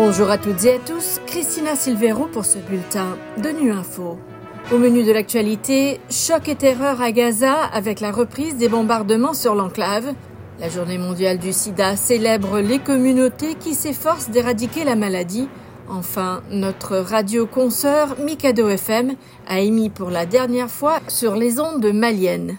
Bonjour à toutes et à tous, Christina Silvero pour ce bulletin de Nu Info. Au menu de l'actualité, choc et terreur à Gaza avec la reprise des bombardements sur l'enclave. La journée mondiale du sida célèbre les communautés qui s'efforcent d'éradiquer la maladie. Enfin, notre radio-consoeur Mikado FM a émis pour la dernière fois sur les ondes maliennes.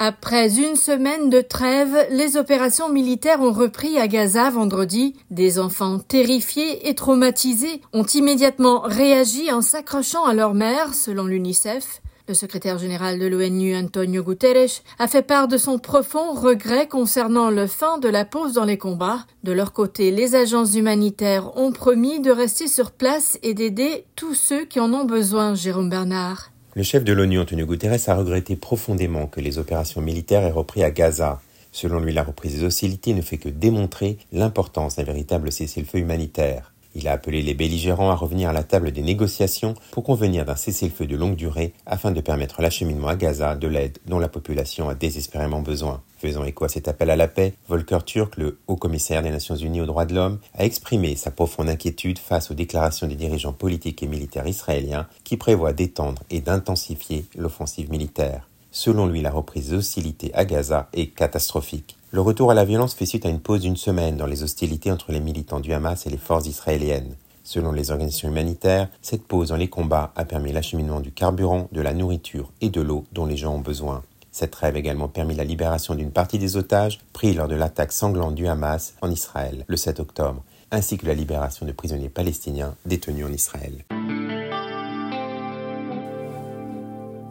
Après une semaine de trêve, les opérations militaires ont repris à Gaza vendredi. Des enfants terrifiés et traumatisés ont immédiatement réagi en s'accrochant à leur mère, selon l'UNICEF. Le secrétaire général de l'ONU, Antonio Guterres, a fait part de son profond regret concernant le fin de la pause dans les combats. De leur côté, les agences humanitaires ont promis de rester sur place et d'aider tous ceux qui en ont besoin, Jérôme Bernard. Le chef de l'ONU, Antonio Guterres, a regretté profondément que les opérations militaires aient repris à Gaza. Selon lui, la reprise des hostilités ne fait que démontrer l'importance d'un véritable cessez-le-feu humanitaire. Il a appelé les belligérants à revenir à la table des négociations pour convenir d'un cessez-le-feu de longue durée afin de permettre l'acheminement à Gaza de l'aide dont la population a désespérément besoin. Faisant écho à cet appel à la paix, Volker Turk, le haut commissaire des Nations Unies aux droits de l'homme, a exprimé sa profonde inquiétude face aux déclarations des dirigeants politiques et militaires israéliens qui prévoient d'étendre et d'intensifier l'offensive militaire. Selon lui, la reprise des hostilités à Gaza est catastrophique. Le retour à la violence fait suite à une pause d'une semaine dans les hostilités entre les militants du Hamas et les forces israéliennes. Selon les organisations humanitaires, cette pause dans les combats a permis l'acheminement du carburant, de la nourriture et de l'eau dont les gens ont besoin. Cette trêve a également permis la libération d'une partie des otages pris lors de l'attaque sanglante du Hamas en Israël le 7 octobre, ainsi que la libération de prisonniers palestiniens détenus en Israël.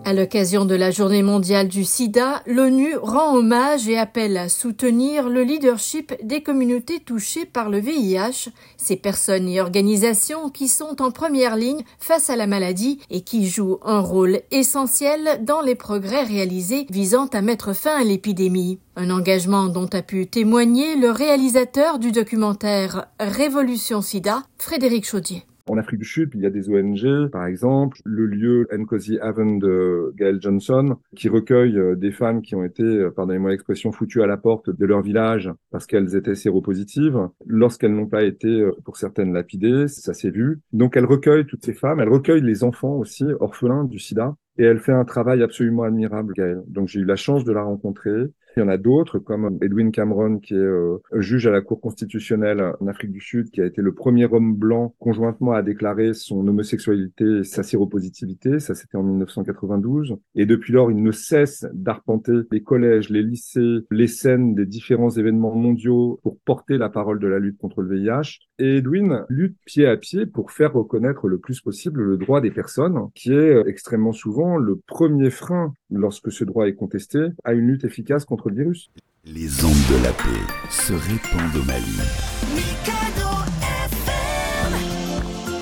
À l'occasion de la journée mondiale du sida, l'ONU rend hommage et appelle à soutenir le leadership des communautés touchées par le VIH, ces personnes et organisations qui sont en première ligne face à la maladie et qui jouent un rôle essentiel dans les progrès réalisés visant à mettre fin à l'épidémie. Un engagement dont a pu témoigner le réalisateur du documentaire Révolution sida, Frédéric Chaudier. En Afrique du Sud, il y a des ONG, par exemple, le lieu Nkosi Haven de Gail Johnson, qui recueille euh, des femmes qui ont été, euh, pardonnez-moi l'expression, foutues à la porte de leur village parce qu'elles étaient séropositives, lorsqu'elles n'ont pas été, euh, pour certaines, lapidées, ça s'est vu. Donc elle recueille toutes ces femmes, elle recueille les enfants aussi, orphelins du sida, et elle fait un travail absolument admirable, Gaëlle. Donc j'ai eu la chance de la rencontrer. Il y en a d'autres, comme Edwin Cameron, qui est euh, juge à la Cour constitutionnelle en Afrique du Sud, qui a été le premier homme blanc conjointement à déclarer son homosexualité et sa séropositivité. Ça, c'était en 1992. Et depuis lors, il ne cesse d'arpenter les collèges, les lycées, les scènes des différents événements mondiaux pour porter la parole de la lutte contre le VIH. Et Edwin lutte pied à pied pour faire reconnaître le plus possible le droit des personnes, qui est euh, extrêmement souvent le premier frein, lorsque ce droit est contesté, à une lutte efficace contre le virus. Les ondes de la paix se répandent au Mali.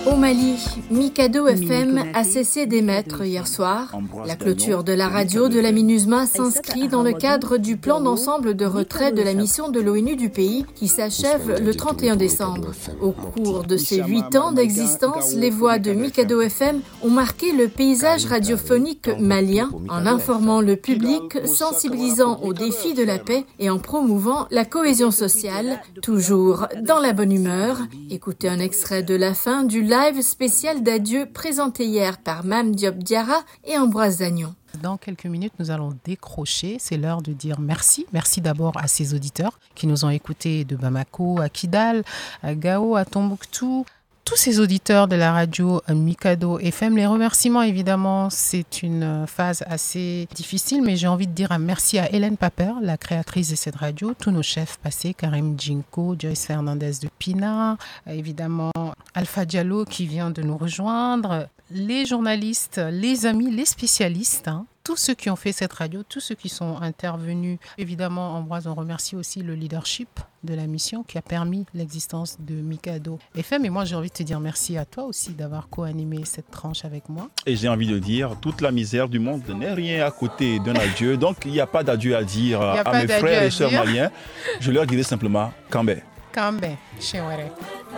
Au Mali, Mikado FM a cessé d'émettre hier soir. La clôture de la radio de la MINUSMA s'inscrit dans le cadre du plan d'ensemble de retrait de la mission de l'ONU du pays qui s'achève le 31 décembre. Au cours de ces huit ans d'existence, les voix de Mikado FM ont marqué le paysage radiophonique malien en informant le public, sensibilisant aux défis de la paix et en promouvant la cohésion sociale, toujours dans la bonne humeur. Écoutez un extrait de la fin du live live spécial d'adieu présenté hier par Mam Diop Diara et Ambroise Zagnon. Dans quelques minutes, nous allons décrocher. C'est l'heure de dire merci. Merci d'abord à ces auditeurs qui nous ont écoutés de Bamako à Kidal, à Gao, à Tombouctou, tous ces auditeurs de la radio Mikado FM. Les remerciements, évidemment, c'est une phase assez difficile, mais j'ai envie de dire un merci à Hélène Paper, la créatrice de cette radio, tous nos chefs passés, Karim Djinko, Joyce Fernandez de Pina, évidemment Alpha Diallo qui vient de nous rejoindre, les journalistes, les amis, les spécialistes, hein, tous ceux qui ont fait cette radio, tous ceux qui sont intervenus. Évidemment, Ambroise, on remercie aussi le leadership de la mission qui a permis l'existence de Mikado FM. Et moi, j'ai envie de te dire merci à toi aussi d'avoir co-animé cette tranche avec moi. Et j'ai envie de dire, toute la misère du monde n'est rien à côté d'un adieu. Donc, il n'y a pas d'adieu à dire à mes frères et sœurs maliens. Je leur dirai simplement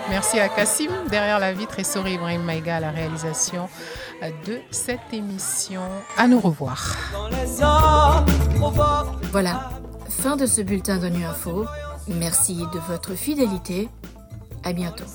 Merci à Kassim derrière la vitre et Sori Ibrahim Maïga à la réalisation de cette émission. À nous revoir. Voilà, fin de ce bulletin de Nu Info. Merci de votre fidélité. À bientôt.